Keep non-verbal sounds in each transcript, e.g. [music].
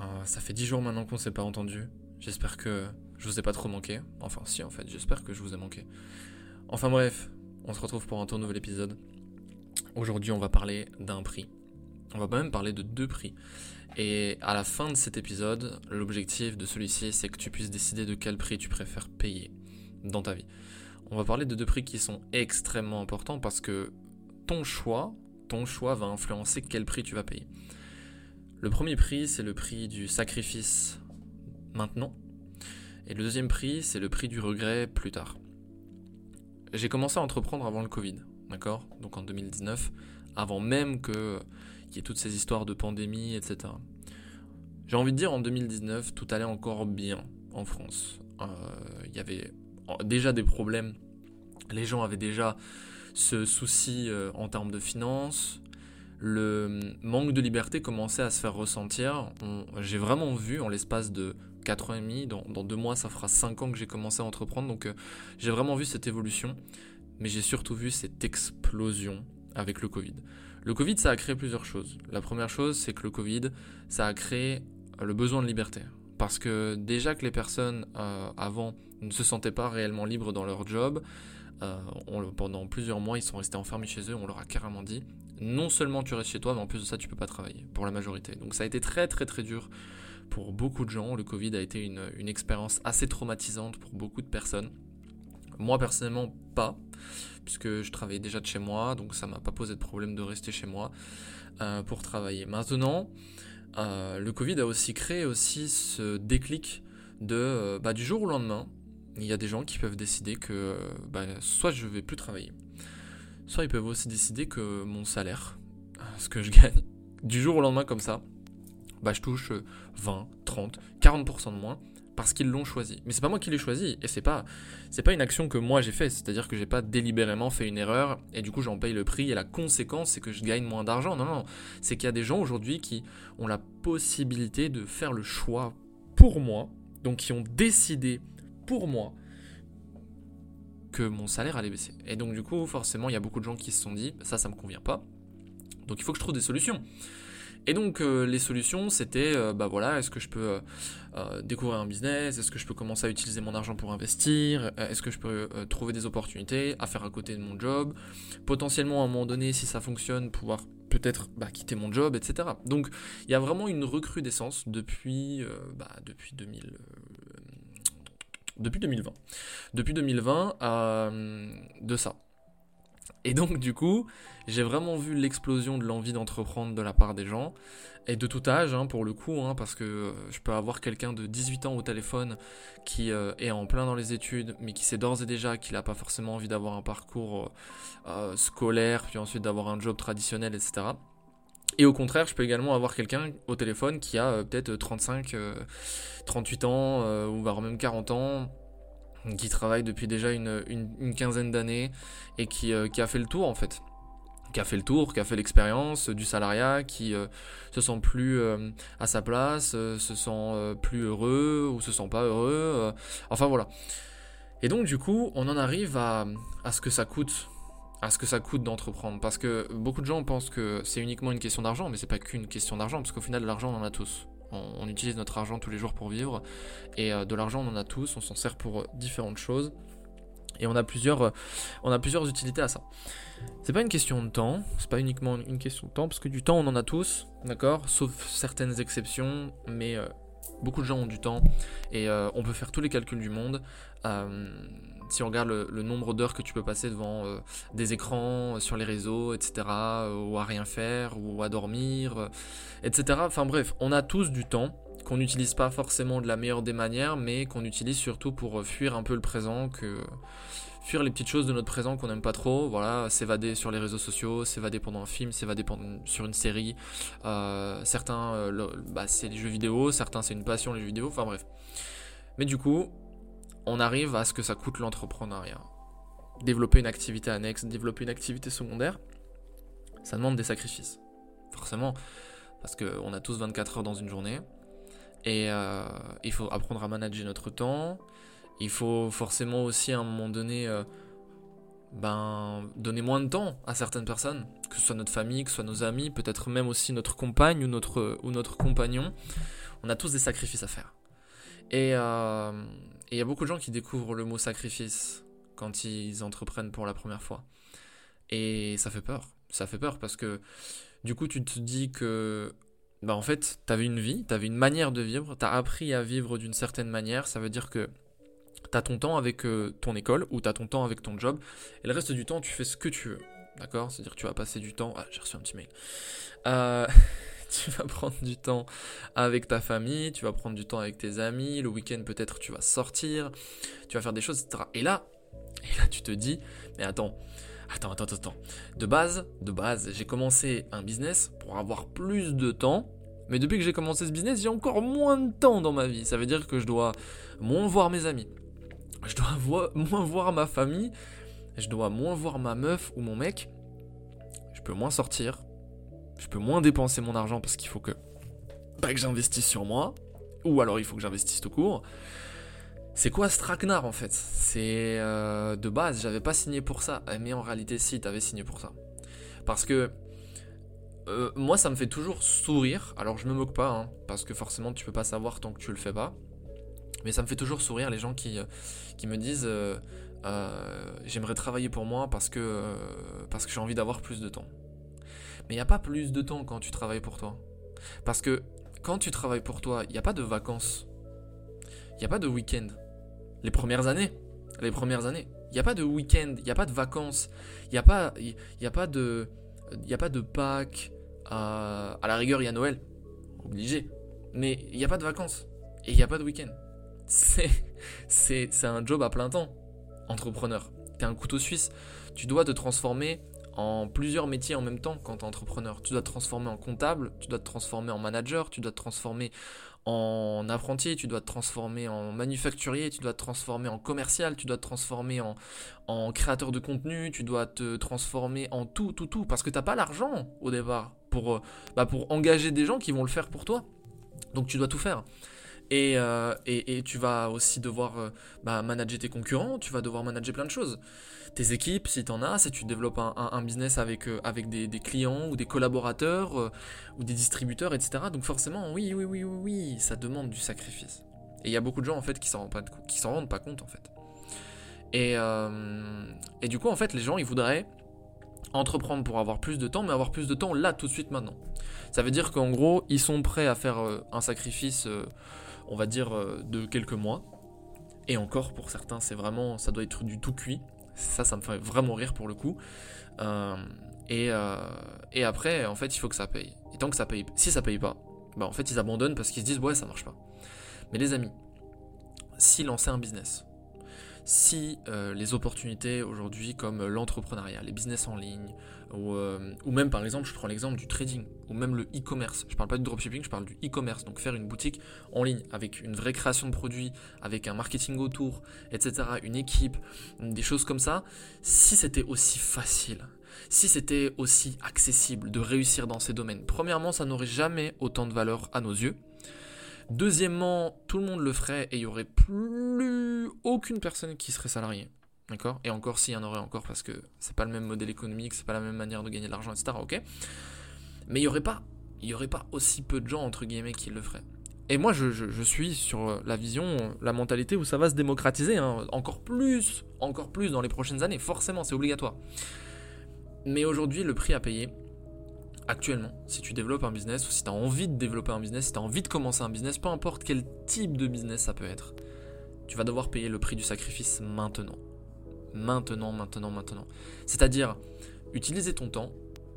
Euh, ça fait 10 jours maintenant qu'on s'est pas entendu. J'espère que je vous ai pas trop manqué. Enfin si en fait, j'espère que je vous ai manqué. Enfin bref, on se retrouve pour un tout nouvel épisode. Aujourd'hui on va parler d'un prix. On va même parler de deux prix. Et à la fin de cet épisode, l'objectif de celui-ci c'est que tu puisses décider de quel prix tu préfères payer dans ta vie. On va parler de deux prix qui sont extrêmement importants parce que ton choix, ton choix va influencer quel prix tu vas payer. Le premier prix, c'est le prix du sacrifice maintenant. Et le deuxième prix, c'est le prix du regret plus tard. J'ai commencé à entreprendre avant le Covid, d'accord? Donc en 2019, avant même qu'il y ait toutes ces histoires de pandémie, etc. J'ai envie de dire, en 2019, tout allait encore bien en France. Euh, Il y avait déjà des problèmes. Les gens avaient déjà ce souci euh, en termes de finances, le manque de liberté commençait à se faire ressentir. J'ai vraiment vu en l'espace de 4 ans et demi, dans, deux mois ça fera 5 ans que j'ai commencé à entreprendre, donc euh, j'ai vraiment vu cette évolution, mais j'ai surtout vu cette explosion avec le Covid. Le Covid ça a créé plusieurs choses. La première chose c'est que le Covid ça a créé le besoin de liberté. Parce que déjà que les personnes euh, avant ne se sentaient pas réellement libres dans leur job, euh, pendant plusieurs mois ils sont restés enfermés chez eux, on leur a carrément dit non seulement tu restes chez toi, mais en plus de ça, tu peux pas travailler pour la majorité. Donc ça a été très très très dur pour beaucoup de gens. Le Covid a été une, expérience assez traumatisante pour beaucoup de personnes. Moi personnellement, pas, puisque je travaillais déjà de chez moi, donc ça m'a pas posé de problème de rester chez moi euh, pour travailler. Maintenant, euh, le Covid a aussi créé aussi ce déclic de euh, bah, du jour au lendemain. Il y a des gens qui peuvent décider que bah, soit je vais plus travailler, soit ils peuvent aussi décider que mon salaire, [laughs] ce que je gagne, [laughs] du jour au lendemain comme ça, bah je touche 20, 30, 40% de moins parce qu'ils l'ont choisi. Mais c'est pas moi qui l'ai choisi et c'est pas c'est pas une action que moi j'ai fait, c'est-à-dire que j'ai pas délibérément fait une erreur et du coup j'en paye le prix et la conséquence c'est que je gagne moins d'argent. Non non, c'est qu'il y a des gens aujourd'hui qui ont la possibilité de faire le choix pour moi, donc qui ont décidé pour moi mon salaire allait baisser. Et donc du coup, forcément, il y a beaucoup de gens qui se sont dit, ça, ça me convient pas. Donc il faut que je trouve des solutions. Et donc euh, les solutions, c'était, euh, bah voilà, est-ce que je peux euh, découvrir un business? Est-ce que je peux commencer à utiliser mon argent pour investir? Est-ce que je peux trouver des opportunités à faire à côté de mon job? Potentiellement à un moment donné, si ça fonctionne, pouvoir peut-être bah, quitter mon job, etc. Donc il y a vraiment une recrudescence depuis, bah, depuis 2000 depuis 2020. Depuis 2020, euh, de ça. Et donc du coup, j'ai vraiment vu l'explosion de l'envie d'entreprendre de la part des gens, et de tout âge, hein, pour le coup, hein, parce que je peux avoir quelqu'un de 18 ans au téléphone qui euh, est en plein dans les études, mais qui sait d'ores et déjà qu'il n'a pas forcément envie d'avoir un parcours euh, scolaire, puis ensuite d'avoir un job traditionnel, etc. Et au contraire, je peux également avoir quelqu'un au téléphone qui a euh, peut-être 35, euh, 38 ans, euh, ou voire même 40 ans, qui travaille depuis déjà une, quinzaine d'années, et qui, euh, a fait le tour en fait. Qui a fait le tour, qui a fait l'expérience du salariat, qui euh, se sent plus à sa place, se sent plus heureux, ou se sent pas heureux. enfin voilà. Et donc du coup, on en arrive à ce que ça coûte à ce que ça coûte d'entreprendre. Parce que beaucoup de gens pensent que c'est uniquement une question d'argent, mais c'est pas qu'une question d'argent, parce qu'au final, l'argent, on en a tous. On, utilise notre argent tous les jours pour vivre, et euh, de l'argent, on en a tous, on s'en sert pour différentes choses, et on a plusieurs, euh, on a plusieurs utilités à ça. C'est pas une question de temps, c'est pas uniquement une question de temps, parce que du temps, on en a tous, d'accord Sauf certaines exceptions, mais euh, beaucoup de gens ont du temps, et on peut faire tous les calculs du monde si on regarde le, nombre d'heures que tu peux passer devant euh, des écrans, euh, sur les réseaux, etc., euh, ou à rien faire, ou à dormir, etc. Enfin bref, on a tous du temps, qu'on n'utilise pas forcément de la meilleure des manières, mais qu'on utilise surtout pour fuir un peu le présent, que fuir les petites choses de notre présent qu'on n'aime pas trop, voilà, s'évader sur les réseaux sociaux, s'évader pendant un film, s'évader sur une série. Euh, certains, euh, bah, c'est les jeux vidéo, certains c'est une passion les jeux vidéo, enfin bref. Mais du coup, on arrive à ce que ça coûte l'entrepreneuriat. Développer une activité annexe, développer une activité secondaire, ça demande des sacrifices. Forcément, parce qu'on a tous 24 heures dans une journée. Et euh, il faut apprendre à manager notre temps. Il faut forcément aussi à un moment donné euh, ben, donner moins de temps à certaines personnes, que ce soit notre famille, que ce soit nos amis, peut-être même aussi notre compagne ou notre, ou notre compagnon. On a tous des sacrifices à faire. Et euh, il y a beaucoup de gens qui découvrent le mot sacrifice quand ils entreprennent pour la première fois. Et ça fait peur. Ça fait peur parce que du coup, tu te dis que bah en fait, tu avais une vie, tu avais une manière de vivre, tu as appris à vivre d'une certaine manière. Ça veut dire que tu as ton temps avec euh, ton école ou tu as ton temps avec ton job. Et le reste du temps, tu fais ce que tu veux. D'accord? C'est-à-dire que tu vas passer du temps. Ah, j'ai reçu un petit mail. Euh, [laughs] [laughs] tu vas prendre du temps avec ta famille, tu vas prendre du temps avec tes amis. Le week-end, peut-être, tu vas sortir, tu vas faire des choses, etc. Et là, et là, tu te dis, mais attends, Attends, attends, attends. De base, de base, j'ai commencé un business pour avoir plus de temps. Mais depuis que j'ai commencé ce business, j'ai encore moins de temps dans ma vie. Ça veut dire que je dois moins voir mes amis. Je dois [laughs] moins voir ma famille. Je dois moins voir ma meuf ou mon mec. Je peux moins sortir. Je peux moins dépenser mon argent parce qu'il faut que, pas que j'investisse sur moi. Ou alors il faut que j'investisse tout court. C'est quoi ce en fait? C'est euh, de base, j'avais pas signé pour ça, mais en réalité si, t'avais signé pour ça. Parce que euh, moi ça me fait toujours sourire, alors je me moque pas, hein, parce que forcément tu peux pas savoir tant que tu le fais pas, mais ça me fait toujours sourire les gens qui, euh, qui me disent j'aimerais travailler pour moi parce que j'ai envie d'avoir plus de temps. Mais il n'y a pas plus de temps quand tu travailles pour toi. Parce que quand tu travailles pour toi, il n'y a pas de vacances. Il n'y a pas de week-end les premières années. Les premières années. Il n'y a pas de week-end, il n'y a pas de vacances, il n'y a, pas, y a pas de, y a pas de Pâques. À, la rigueur, il y a Noël. Obligé. Mais il n'y a pas de vacances. Et il n'y a pas de week-end. C'est, c'est, c'est un job à plein temps. Entrepreneur. T'es un couteau suisse. Tu dois te transformer en plusieurs métiers en même temps quand tu es entrepreneur. Tu dois te transformer en comptable, tu dois te transformer en manager, tu dois te transformer en apprenti, tu dois te transformer en manufacturier, tu dois te transformer en commercial, tu dois te transformer en, créateur de contenu, tu dois te transformer en tout, tout, tout, parce que t'as pas l'argent au départ pour, euh, bah, pour engager des gens qui vont le faire pour toi. Donc tu dois tout faire. Euh, et, et, tu vas aussi devoir euh, bah, manager tes concurrents, tu vas devoir manager plein de choses. Tes équipes, si tu en as, si tu développes un, business avec, euh, avec des, clients ou des collaborateurs ou des distributeurs, etc. Donc forcément, oui, oui, oui, oui, oui, ça demande du sacrifice. Et il y a beaucoup de gens en fait qui s'en rendent, s'en rendent pas compte en fait. Et, et du coup, en fait, les gens, ils voudraient entreprendre pour avoir plus de temps, mais avoir plus de temps là, tout de suite, maintenant. Ça veut dire qu'en gros, ils sont prêts à faire un sacrifice on va dire, euh, de quelques mois. Et encore, pour certains, c'est vraiment, ça doit être du tout cuit. Ça, ça me fait vraiment rire pour le coup. Euh, et, euh, et, après, en fait, il faut que ça paye. Et tant que ça paye, si ça paye pas, bah en fait, ils abandonnent parce qu'ils se disent, ouais, ça marche pas. Mais les amis, si lancer un business, si les opportunités aujourd'hui comme l'entrepreneuriat, les business en ligne, euh, ou, même par exemple, je prends l'exemple du trading, ou même le e-commerce. Je parle pas du dropshipping, je parle du e-commerce. Donc faire une boutique en ligne avec une vraie création de produits, avec un marketing autour, etc., une équipe, des choses comme ça. Si c'était aussi facile, si c'était aussi accessible de réussir dans ces domaines, premièrement, ça n'aurait jamais autant de valeur à nos yeux. Deuxièmement, tout le monde le ferait et il y aurait plus aucune personne qui serait salariée. D'accord? Et encore s'il y en aurait encore parce que c'est pas le même modèle économique, c'est pas la même manière de gagner de l'argent, etc. Ok? Mais il y aurait pas, aurait pas aussi peu de gens entre guillemets qui le feraient. Et moi je, suis sur la vision, la mentalité où ça va se démocratiser hein, encore plus, encore plus dans les prochaines années. Forcément, c'est obligatoire. Mais aujourd'hui, le prix à payer, actuellement, si tu développes un business ou si tu as envie de développer un business, si tu as envie de commencer un business, peu importe quel type de business ça peut être, tu vas devoir payer le prix du sacrifice maintenant maintenant, maintenant, maintenant. C'est-à-dire, utilisez ton temps,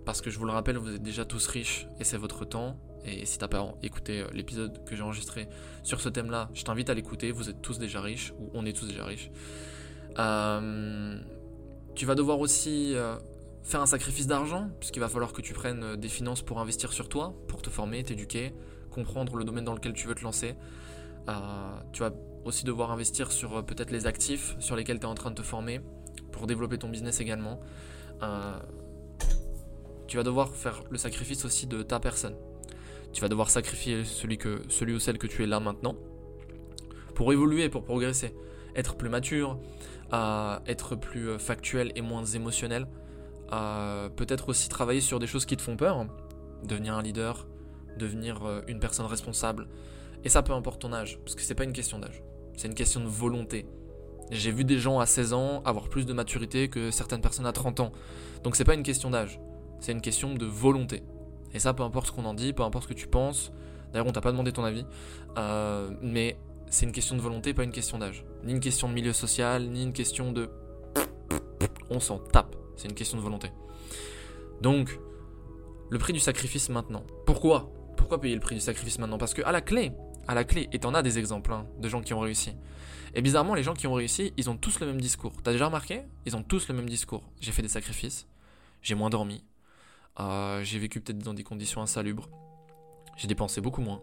parce que je vous le rappelle, vous êtes déjà tous riches et c'est votre temps. Et si t'as pas écouté euh, l'épisode que j'ai enregistré sur ce thème-là, je t'invite à l'écouter. Vous êtes tous déjà riches, ou on est tous déjà riches. Euh, tu vas devoir aussi euh, faire un sacrifice d'argent, puisqu'il va falloir que tu prennes euh, des finances pour investir sur toi, pour te former, t'éduquer, comprendre le domaine dans lequel tu veux te lancer. Euh, tu vas aussi devoir investir sur euh, peut-être les actifs sur lesquels tu es en train de te former, pour développer ton business également. Tu vas devoir faire le sacrifice aussi de ta personne. Tu vas devoir sacrifier celui, que, celui ou celle que tu es là maintenant pour évoluer, pour progresser, être plus mature, être plus factuel et moins émotionnel. Peut-être aussi travailler sur des choses qui te font peur, devenir un leader, devenir euh, une personne responsable. Et ça, peu importe ton âge, parce que c'est pas une question d'âge, c'est une question de volonté. J'ai vu des gens à 16 ans avoir plus de maturité que certaines personnes à 30 ans. Donc c'est pas une question d'âge, c'est une question de volonté. Et ça, peu importe ce qu'on en dit, peu importe ce que tu penses. D'ailleurs, on t'a pas demandé ton avis, euh, mais c'est une question de volonté, pas une question d'âge. Ni une question de milieu social, ni une question de. On s'en tape. C'est une question de volonté. Donc, le prix du sacrifice maintenant. Pourquoi? Pourquoi payer le prix du sacrifice maintenant? Parce que à la clé, à la clé, et t'en as des exemples hein, de gens qui ont réussi. Et bizarrement, les gens qui ont réussi, ils ont tous le même discours. T'as déjà remarqué? Ils ont tous le même discours. J'ai fait des sacrifices, j'ai moins dormi, euh, j'ai vécu peut-être dans des conditions insalubres, j'ai dépensé beaucoup moins,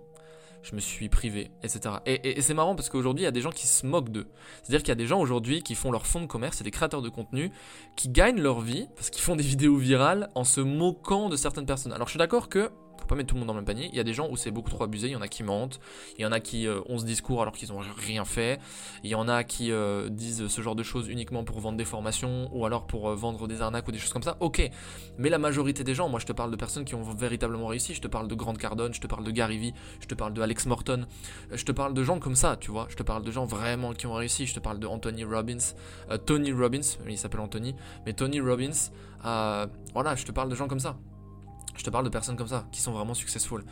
je me suis privé, etc. Et, et- et c'est marrant parce qu'aujourd'hui, il y a des gens qui se moquent d'eux. C'est-à-dire qu'il y a des gens aujourd'hui qui font leur fonds de commerce, c'est des créateurs de contenu, qui gagnent leur vie parce qu'ils font des [laughs] vidéos virales en se moquant de certaines personnes. Alors je suis d'accord que faut pas mettre tout le monde dans le même panier. Il y a des gens où c'est beaucoup trop abusé. Il y en a qui mentent. Il y en a qui euh, ont ce discours alors qu'ils ont rien fait. Il y en a qui euh, disent ce genre de choses uniquement pour vendre des formations ou alors pour euh, vendre des arnaques ou des choses comme ça. Ok. Mais la majorité des gens, moi je te parle de personnes qui ont véritablement réussi. Je te parle de Grant Cardone, je te parle de Gary Vee, je te parle de Alex Morton. Je te parle de gens comme ça, tu vois. Je te parle de gens vraiment qui ont réussi. Je te parle de Anthony Robbins, Tony Robbins. Il s'appelle Anthony, mais Tony Robbins. voilà, je te parle de gens comme ça. Je te parle de personnes comme ça, qui sont vraiment successful.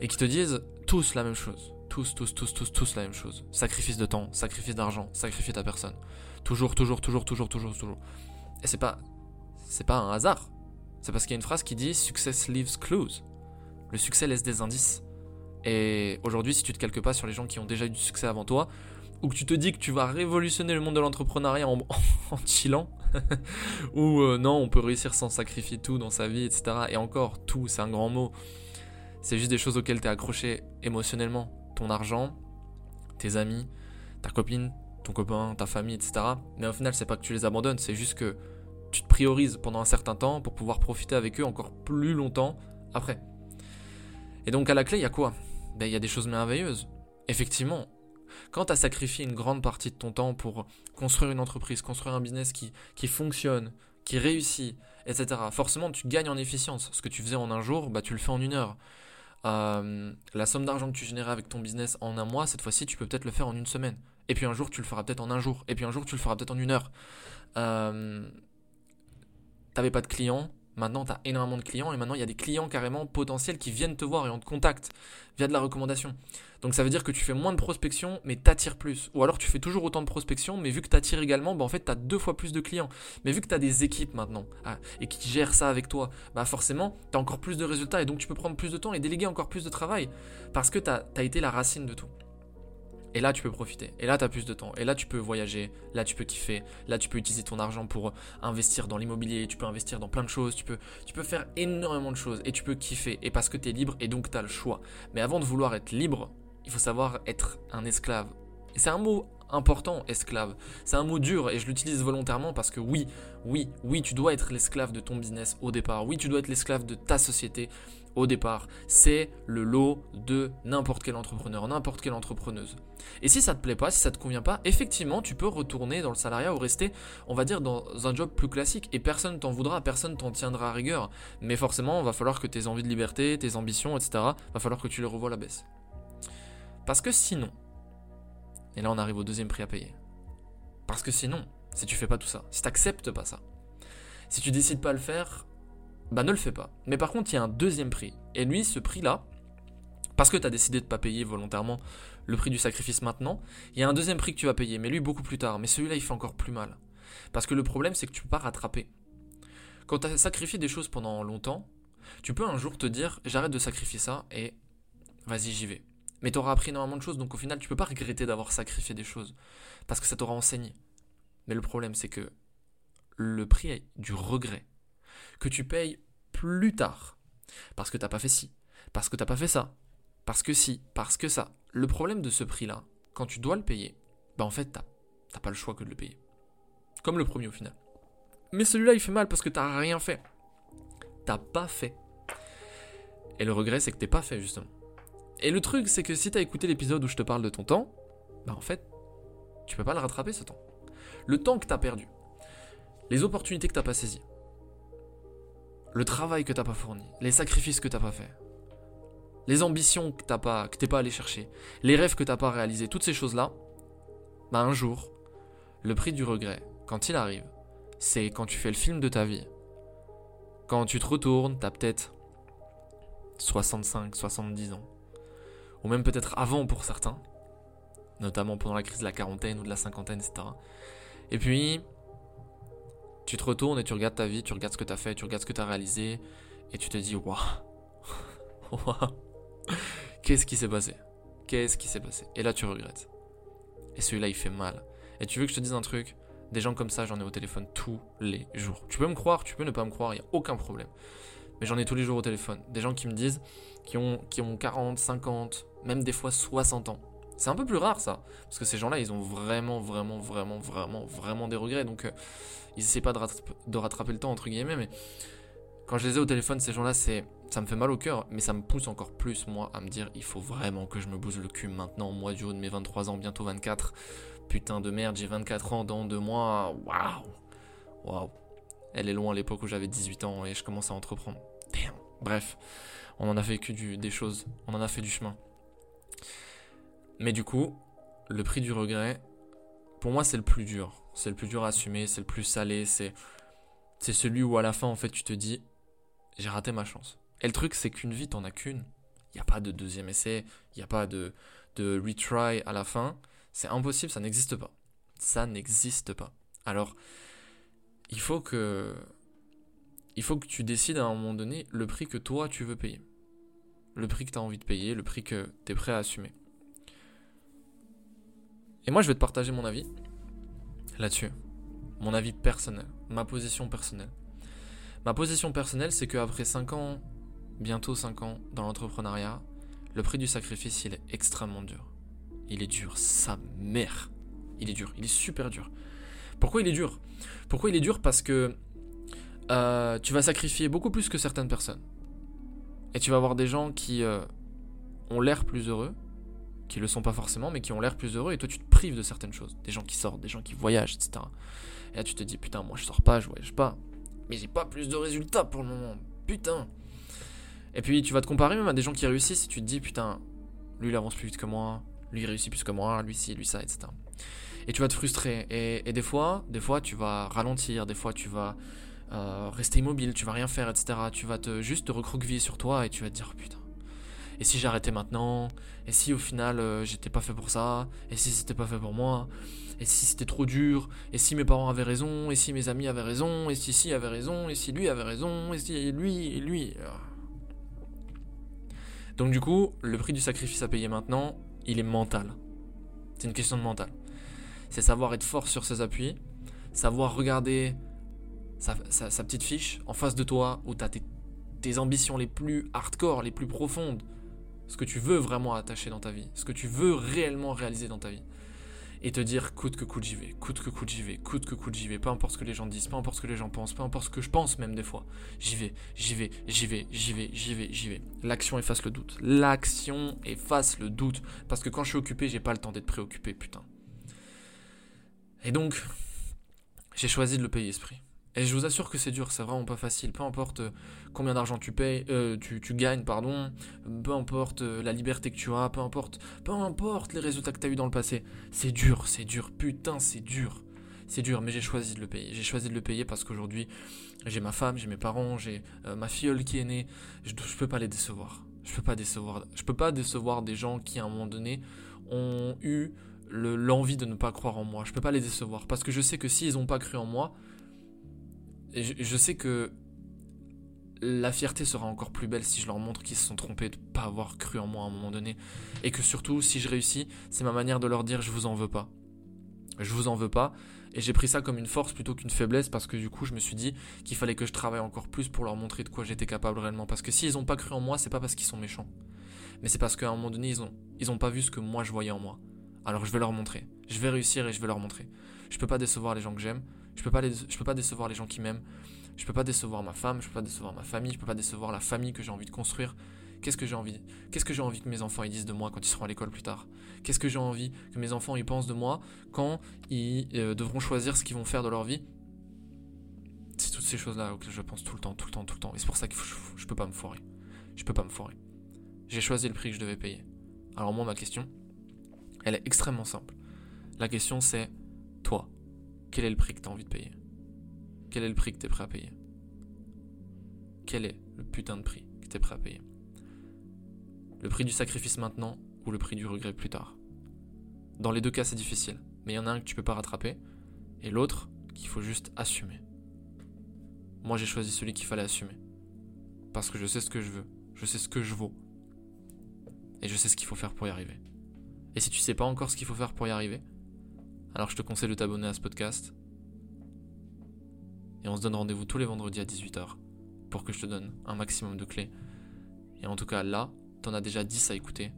Et qui te disent tous la même chose. Tous, tous, tous, tous, tous la même chose. Sacrifice de temps, sacrifice d'argent, sacrifier ta personne. Toujours, toujours, toujours, toujours, toujours, toujours. Et c'est pas. C'est pas un hasard. C'est parce qu'il y a une phrase qui dit Success leaves clues. Le succès laisse des indices. Et aujourd'hui, si tu te calques pas sur les gens qui ont déjà eu du succès avant toi, ou que tu te dis que tu vas révolutionner le monde de l'entrepreneuriat en, [laughs] en chillant, [laughs] ou euh, non, on peut réussir sans sacrifier tout dans sa vie, etc. Et encore, tout, c'est un grand mot. C'est juste des choses auxquelles tu es accroché émotionnellement. Ton argent, tes amis, ta copine, ton copain, ta famille, etc. Mais au final, c'est pas que tu les abandonnes, c'est juste que tu te priorises pendant un certain temps pour pouvoir profiter avec eux encore plus longtemps après. Et donc à la clé, il y a quoi? Ben, il y a des choses merveilleuses. Effectivement, quand tu as sacrifié une grande partie de ton temps pour construire une entreprise, construire un business qui, qui fonctionne, qui réussit, etc., forcément tu gagnes en efficience. Ce que tu faisais en un jour, bah, tu le fais en une heure. Euh, la somme d'argent que tu générais avec ton business en un mois, cette fois-ci, tu peux peut-être le faire en une semaine. Et puis un jour, tu le feras peut-être en un jour. Et puis un jour, tu le feras peut-être en une heure. Euh, T'avais pas de clients. Maintenant, tu as énormément de clients. Et maintenant, il y a des clients carrément potentiels qui viennent te voir et on te contacte via de la recommandation. Donc ça veut dire que tu fais moins de prospection, mais t'attires plus. Ou alors tu fais toujours autant de prospection, mais vu que t'attires également, bah en fait t'as deux fois plus de clients. Mais vu que t'as des équipes maintenant ah, et qui gèrent ça avec toi, bah forcément t'as encore plus de résultats et donc tu peux prendre plus de temps et déléguer encore plus de travail parce que t'as as été la racine de tout. Et là, tu peux profiter. Et là, tu as plus de temps. Et là, tu peux voyager. Là, tu peux kiffer. Là, tu peux utiliser ton argent pour investir dans l'immobilier. Tu peux investir dans plein de choses. Tu peux, tu peux faire énormément de choses. Et tu peux kiffer. Et parce que tu es libre et donc tu as le choix. Mais avant de vouloir être libre, il faut savoir être un esclave. C'est un mot important, esclave. C'est un mot dur et je l'utilise volontairement parce que oui, oui, oui, tu dois être l'esclave de ton business au départ. Oui, tu dois être l'esclave de ta société au départ. C'est le lot de n'importe quel entrepreneur, n'importe quelle entrepreneuse. Et si ça te plaît pas, si ça te convient pas, effectivement, tu peux retourner dans le salariat ou rester, on va dire, dans un job plus classique. Et personne t'en voudra, personne t'en tiendra à rigueur. Mais forcément, il va falloir que tes envies de liberté, tes ambitions, etc., va falloir que tu les revoies à la baisse. Parce que sinon, et là on arrive au deuxième prix à payer. Parce que sinon, si tu fais pas tout ça, si tu n'acceptes pas ça, si tu décides pas de le faire, bah ne le fais pas. Mais par contre, il y a un deuxième prix. Et lui, ce prix-là, parce que tu as décidé de pas payer volontairement le prix du sacrifice maintenant, il y a un deuxième prix que tu vas payer, mais lui beaucoup plus tard. Mais celui-là, il fait encore plus mal. Parce que le problème, c'est que tu peux pas rattraper. Quand tu as sacrifié des choses pendant longtemps, tu peux un jour te dire j'arrête de sacrifier ça et vas-y, j'y vais. Mais tu auras appris énormément de choses, donc au final, tu peux pas regretter d'avoir sacrifié des choses, parce que ça t'aura enseigné. Mais le problème, c'est que le prix du regret que tu payes plus tard, parce que t'as pas fait ci, parce que t'as pas fait ça, parce que si, parce que ça. Le problème de ce prix-là, quand tu dois le payer, bah en fait, t'as pas le choix que de le payer. Comme le premier au final. Mais celui-là, il fait mal parce que t'as rien fait. T'as pas fait. Et le regret, c'est que t'es pas fait, justement. Et le truc, c'est que si t'as écouté l'épisode où je te parle de ton temps, bah en fait, tu peux pas le rattraper ce temps. Le temps que t'as perdu, les opportunités que t'as pas saisies, le travail que t'as pas fourni, les sacrifices que t'as pas fait, les ambitions que t'as pas, que t'es pas allé chercher, les rêves que t'as pas réalisés, toutes ces choses-là, bah un jour, le prix du regret, quand il arrive, c'est quand tu fais le film de ta vie. Quand tu te retournes, t'as peut-être 65, 70 ans. Ou même peut-être avant pour certains. Notamment pendant la crise de la quarantaine ou de la cinquantaine, etc. Et puis, tu te retournes et tu regardes ta vie, tu regardes ce que tu as fait, tu regardes ce que tu as réalisé, et tu te dis, waouh, [laughs] waouh, qu'est-ce qui s'est passé? Qu'est-ce qui s'est passé? Et là, tu regrettes. Et celui-là, il fait mal. Et tu veux que je te dise un truc? Des gens comme ça, j'en ai au téléphone tous les jours. Tu peux me croire, tu peux ne pas me croire, il n'y a aucun problème. Mais j'en ai tous les jours au téléphone. Des gens qui me disent, qui ont, qui ont 40, 50, même des fois 60 ans. C'est un peu plus rare ça. Parce que ces gens-là, ils ont vraiment, vraiment, vraiment, vraiment, vraiment des regrets. Donc, euh, ils essaient pas de, rattraper le temps, entre guillemets. Mais quand je les ai au téléphone, ces gens-là, ça me fait mal au cœur. Mais ça me pousse encore plus, moi, à me dire il faut vraiment que je me bouse le cul maintenant, moi, du haut de mes 23 ans, bientôt 24. Putain de merde, j'ai 24 ans dans deux mois. Waouh! Waouh! Elle est loin à l'époque où j'avais 18 ans et je commence à entreprendre. Bref, on en a vécu des choses, on en a fait du chemin. Mais du coup, le prix du regret, pour moi, c'est le plus dur. C'est le plus dur à assumer, c'est le plus salé, c'est c'est celui où à la fin, en fait, tu te dis, j'ai raté ma chance. Et le truc, c'est qu'une vie, t'en as qu'une. Il n'y a pas de deuxième essai, il n'y a pas de, de retry à la fin. C'est impossible, ça n'existe pas. Ça n'existe pas. Alors, il faut que il faut que tu décides à un moment donné le prix que toi tu veux payer. Le prix que tu as envie de payer, le prix que tu es prêt à assumer. Et moi, je vais te partager mon avis là-dessus. Mon avis personnel, ma position personnelle. Ma position personnelle, c'est qu'après 5 ans, bientôt 5 ans dans l'entrepreneuriat, le prix du sacrifice, il est extrêmement dur. Il est dur, sa mère. Il est dur, il est super dur. Pourquoi il est dur? Pourquoi il est dur? Parce que euh, tu vas sacrifier beaucoup plus que certaines personnes. Et tu vas avoir des gens qui euh, ont l'air plus heureux, qui le sont pas forcément, mais qui ont l'air plus heureux, et toi tu te prives de certaines choses. Des gens qui sortent, des gens qui voyagent, etc. Et là tu te dis, putain, moi je sors pas, je voyage pas, mais j'ai pas plus de résultats pour le moment, putain. Et puis tu vas te comparer même à des gens qui réussissent, et tu te dis, putain, lui il avance plus vite que moi, lui il réussit plus que moi, lui ci, lui ça, etc. Et tu vas te frustrer, et, et des fois, des fois tu vas ralentir, des fois tu vas euh, rester immobile, tu vas rien faire, etc. Tu vas te juste te recroqueviller sur toi et tu vas te dire putain. Et si j'arrêtais maintenant? Et si au final euh, j'étais pas fait pour ça? Et si c'était pas fait pour moi? Et si c'était trop dur? Et si mes parents avaient raison? Et si mes amis avaient raison? Et si si avait raison? Et si lui avait raison? Et si lui et lui Donc du coup, le prix du sacrifice à payer maintenant, il est mental. C'est une question de mental. C'est savoir être fort sur ses appuis, savoir regarder sa, petite fiche en face de toi où tu as tes, ambitions les plus hardcore, les plus profondes, ce que tu veux vraiment attacher dans ta vie, ce que tu veux réellement réaliser dans ta vie. Et te dire coûte que coûte j'y vais, coûte que coûte j'y vais, coûte que coûte j'y vais, peu importe ce que les gens disent, peu importe ce que les gens pensent, peu importe ce que je pense même des fois. J'y vais, j'y vais, j'y vais, j'y vais, j'y vais, j'y vais. L'action efface le doute. L'action efface le doute. Parce que quand je suis occupé, j'ai pas le temps d'être préoccupé, putain. Et donc, j'ai choisi de le payer esprit. Et je vous assure que c'est dur, c'est vraiment pas facile. Peu importe euh, combien d'argent tu payes, euh, tu, gagnes, pardon, peu importe euh, la liberté que tu as, peu importe, peu importe les résultats que tu as eu dans le passé. C'est dur, c'est dur, putain, c'est dur. C'est dur, mais j'ai choisi de le payer. J'ai choisi de le payer parce qu'aujourd'hui, j'ai ma femme, j'ai mes parents, j'ai ma filleule qui est née. Je, je peux pas les décevoir. Je peux pas décevoir. Je peux pas décevoir des gens qui, à un moment donné, ont eu l'envie de ne pas croire en moi. Je peux pas les décevoir parce que je sais que s'ils n'ont pas cru en moi, je, sais que la fierté sera encore plus belle si je leur montre qu'ils se sont trompés de pas avoir cru en moi à un moment donné. Et que surtout, si je réussis, c'est ma manière de leur dire je vous en veux pas. Je vous en veux pas. Et j'ai pris ça comme une force plutôt qu'une faiblesse parce que du coup, je me suis dit qu'il fallait que je travaille encore plus pour leur montrer de quoi j'étais capable réellement. Parce que s'ils ont pas cru en moi, c'est pas parce qu'ils sont méchants. Mais c'est parce qu'à un moment donné, ils ont, ils ont pas vu ce que moi je voyais en moi. Alors je vais leur montrer. Je vais réussir et je vais leur montrer. Je peux pas décevoir les gens que j'aime. Je peux pas, peux pas décevoir les gens qui m'aiment. Je peux pas décevoir ma femme, je peux pas décevoir ma famille, je peux pas décevoir la famille que j'ai envie de construire. Qu'est-ce que j'ai envie Qu'est-ce que j'ai envie que mes enfants ils disent de moi quand ils seront à l'école plus tard? Qu'est-ce que j'ai envie que mes enfants ils pensent de moi quand ils euh, devront choisir ce qu'ils vont faire de leur vie? C'est toutes ces choses-là auxquelles je pense tout le temps, tout le temps, tout le temps. Et c'est pour ça que je, je peux pas me foirer. Je peux pas me foirer. J'ai choisi le prix que je devais payer. Alors moi ma question, elle est extrêmement simple. La question c'est, toi, quel est le prix que tu as envie de payer? Quel est le prix que tu es prêt à payer? Quel est le putain de prix que tu es prêt à payer? Le prix du sacrifice maintenant ou le prix du regret plus tard? Dans les deux cas, c'est difficile, mais il y en a un que tu peux pas rattraper et l'autre qu'il faut juste assumer. Moi, j'ai choisi celui qu'il fallait assumer parce que je sais ce que je veux, je sais ce que je vaux et je sais ce qu'il faut faire pour y arriver. Et si tu sais pas encore ce qu'il faut faire pour y arriver, alors je te conseille de t'abonner à ce podcast et on se donne rendez-vous tous les vendredis à 18h pour que je te donne un maximum de clés. Et en tout cas, là, t'en as déjà 10 à écouter.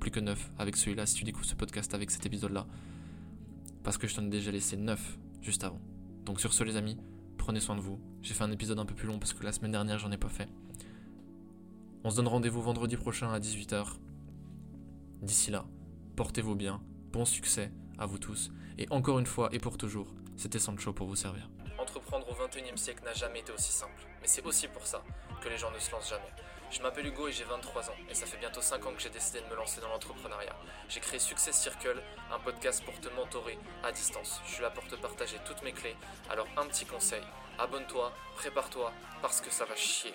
Plus que 9 avec celui-là si tu découvres ce podcast avec cet épisode-là. Parce que je t'en ai déjà laissé 9 juste avant. Donc sur ce, les amis, prenez soin de vous. J'ai fait un épisode un peu plus long parce que la semaine dernière, j'en ai pas fait. On se donne rendez-vous vendredi prochain à 18h. D'ici là, portez-vous bien, bon succès à vous tous, et encore une fois et pour toujours, c'était Sancho pour vous servir. Entreprendre au 21e siècle n'a jamais été aussi simple, mais c'est aussi pour ça que les gens ne se lancent jamais. Je m'appelle Hugo et j'ai 23 ans, et ça fait bientôt 5 ans que j'ai décidé de me lancer dans l'entrepreneuriat. J'ai créé Success Circle, un podcast pour te mentorer à distance. Je suis là pour te partager toutes mes clés, alors un petit conseil, abonne-toi, prépare-toi, parce que ça va chier.